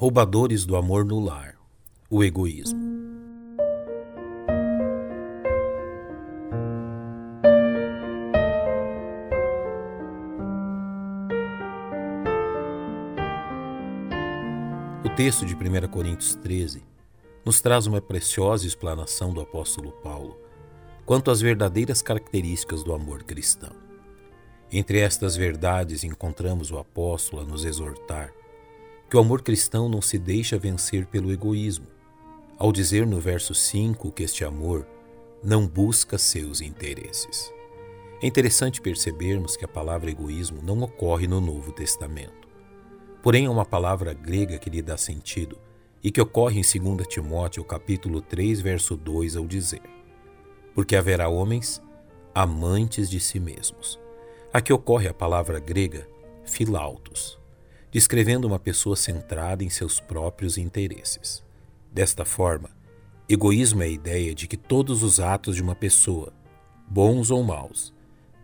Roubadores do amor no lar, o egoísmo. O texto de 1 Coríntios 13 nos traz uma preciosa explanação do apóstolo Paulo quanto às verdadeiras características do amor cristão. Entre estas verdades encontramos o apóstolo a nos exortar que o amor cristão não se deixa vencer pelo egoísmo, ao dizer no verso 5 que este amor não busca seus interesses. É interessante percebermos que a palavra egoísmo não ocorre no Novo Testamento. Porém, é uma palavra grega que lhe dá sentido e que ocorre em 2 Timóteo capítulo 3, verso 2, ao dizer: Porque haverá homens amantes de si mesmos. Aqui ocorre a palavra grega filautos, descrevendo uma pessoa centrada em seus próprios interesses. Desta forma, egoísmo é a ideia de que todos os atos de uma pessoa, bons ou maus,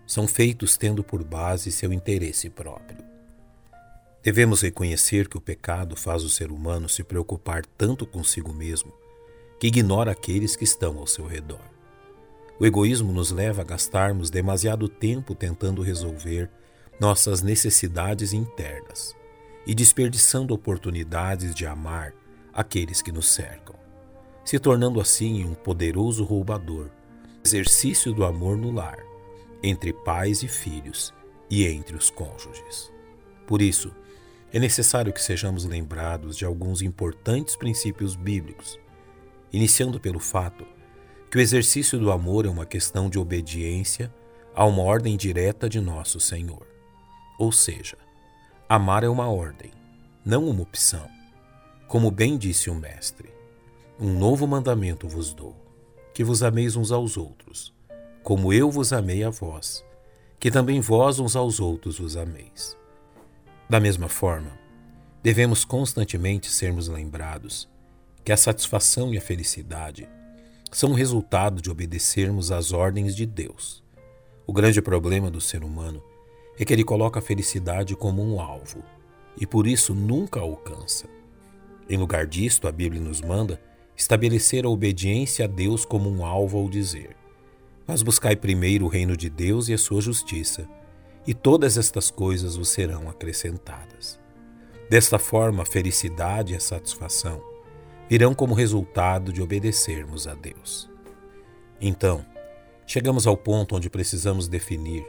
são feitos tendo por base seu interesse próprio. Devemos reconhecer que o pecado faz o ser humano se preocupar tanto consigo mesmo que ignora aqueles que estão ao seu redor. O egoísmo nos leva a gastarmos demasiado tempo tentando resolver nossas necessidades internas e desperdiçando oportunidades de amar aqueles que nos cercam, se tornando assim um poderoso roubador, exercício do amor no lar, entre pais e filhos e entre os cônjuges. Por isso, é necessário que sejamos lembrados de alguns importantes princípios bíblicos, iniciando pelo fato que o exercício do amor é uma questão de obediência a uma ordem direta de nosso Senhor. Ou seja, Amar é uma ordem, não uma opção. Como bem disse o Mestre, um novo mandamento vos dou: que vos ameis uns aos outros, como eu vos amei a vós, que também vós uns aos outros vos ameis. Da mesma forma, devemos constantemente sermos lembrados que a satisfação e a felicidade são resultado de obedecermos às ordens de Deus. O grande problema do ser humano é que ele coloca a felicidade como um alvo e por isso nunca a alcança. Em lugar disto, a Bíblia nos manda estabelecer a obediência a Deus como um alvo ao dizer: Mas buscai primeiro o reino de Deus e a sua justiça, e todas estas coisas vos serão acrescentadas. Desta forma, a felicidade e a satisfação virão como resultado de obedecermos a Deus. Então, chegamos ao ponto onde precisamos definir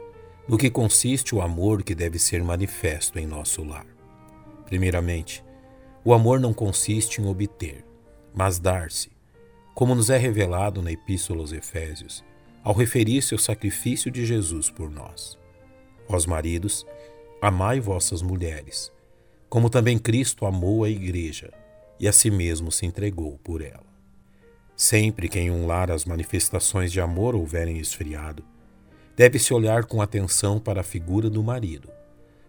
no que consiste o amor que deve ser manifesto em nosso lar. Primeiramente, o amor não consiste em obter, mas dar-se, como nos é revelado na Epístola aos Efésios, ao referir-se ao sacrifício de Jesus por nós. Vós, maridos, amai vossas mulheres, como também Cristo amou a Igreja e a si mesmo se entregou por ela. Sempre que em um lar as manifestações de amor houverem esfriado, deve-se olhar com atenção para a figura do marido,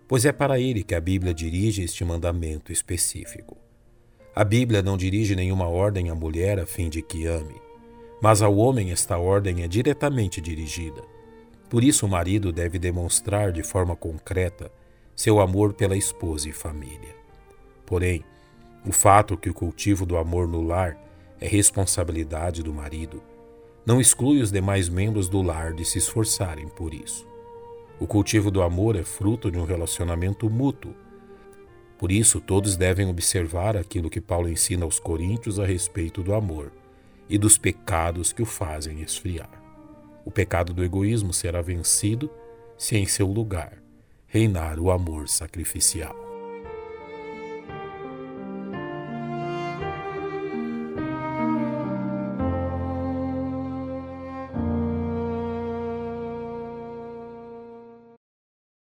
pois é para ele que a Bíblia dirige este mandamento específico. A Bíblia não dirige nenhuma ordem à mulher a fim de que ame, mas ao homem esta ordem é diretamente dirigida. Por isso, o marido deve demonstrar de forma concreta seu amor pela esposa e família. Porém, o fato que o cultivo do amor no lar é responsabilidade do marido não exclui os demais membros do lar de se esforçarem por isso. O cultivo do amor é fruto de um relacionamento mútuo. Por isso, todos devem observar aquilo que Paulo ensina aos coríntios a respeito do amor e dos pecados que o fazem esfriar. O pecado do egoísmo será vencido se em seu lugar reinar o amor sacrificial.